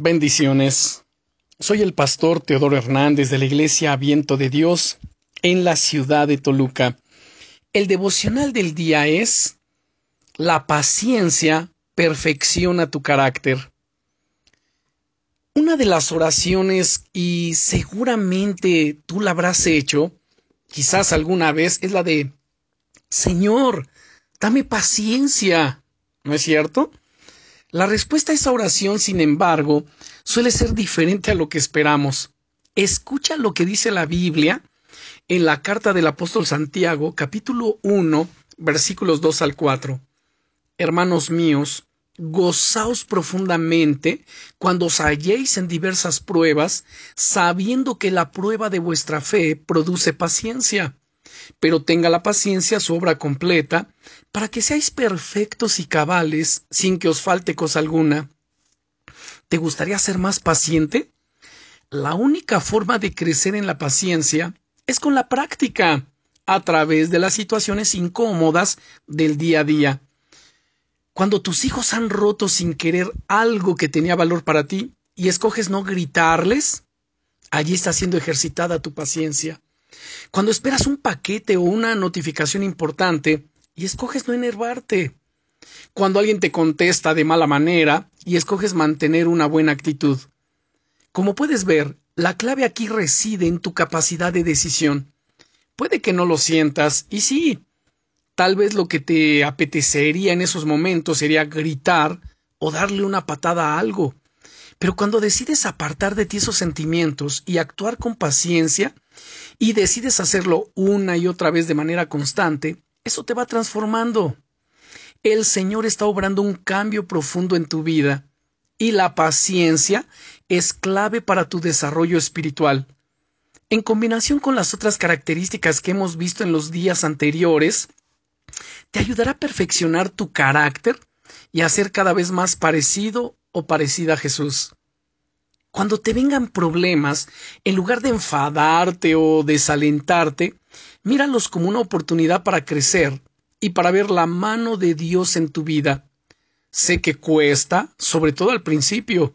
Bendiciones. Soy el pastor Teodoro Hernández de la Iglesia Viento de Dios en la ciudad de Toluca. El devocional del día es La paciencia perfecciona tu carácter. Una de las oraciones, y seguramente tú la habrás hecho, quizás alguna vez, es la de Señor, dame paciencia. ¿No es cierto? La respuesta a esa oración, sin embargo, suele ser diferente a lo que esperamos. Escucha lo que dice la Biblia en la carta del apóstol Santiago, capítulo 1, versículos 2 al 4. Hermanos míos, gozaos profundamente cuando os halléis en diversas pruebas, sabiendo que la prueba de vuestra fe produce paciencia pero tenga la paciencia su obra completa, para que seáis perfectos y cabales, sin que os falte cosa alguna. ¿Te gustaría ser más paciente? La única forma de crecer en la paciencia es con la práctica, a través de las situaciones incómodas del día a día. Cuando tus hijos han roto sin querer algo que tenía valor para ti y escoges no gritarles, allí está siendo ejercitada tu paciencia. Cuando esperas un paquete o una notificación importante y escoges no enervarte. Cuando alguien te contesta de mala manera y escoges mantener una buena actitud. Como puedes ver, la clave aquí reside en tu capacidad de decisión. Puede que no lo sientas, y sí, tal vez lo que te apetecería en esos momentos sería gritar o darle una patada a algo. Pero cuando decides apartar de ti esos sentimientos y actuar con paciencia, y decides hacerlo una y otra vez de manera constante, eso te va transformando. El Señor está obrando un cambio profundo en tu vida y la paciencia es clave para tu desarrollo espiritual. En combinación con las otras características que hemos visto en los días anteriores, te ayudará a perfeccionar tu carácter y a ser cada vez más parecido o parecida a Jesús. Cuando te vengan problemas, en lugar de enfadarte o desalentarte, míralos como una oportunidad para crecer y para ver la mano de Dios en tu vida. Sé que cuesta, sobre todo al principio,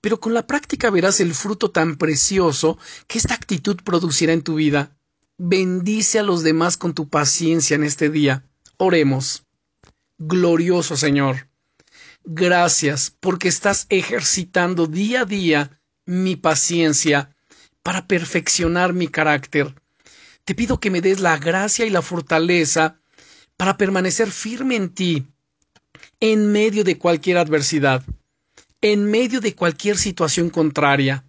pero con la práctica verás el fruto tan precioso que esta actitud producirá en tu vida. Bendice a los demás con tu paciencia en este día. Oremos. Glorioso Señor. Gracias porque estás ejercitando día a día mi paciencia para perfeccionar mi carácter. Te pido que me des la gracia y la fortaleza para permanecer firme en ti en medio de cualquier adversidad, en medio de cualquier situación contraria,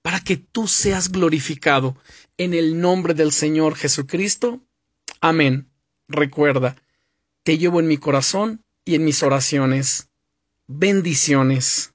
para que tú seas glorificado en el nombre del Señor Jesucristo. Amén. Recuerda, te llevo en mi corazón y en mis oraciones. Bendiciones.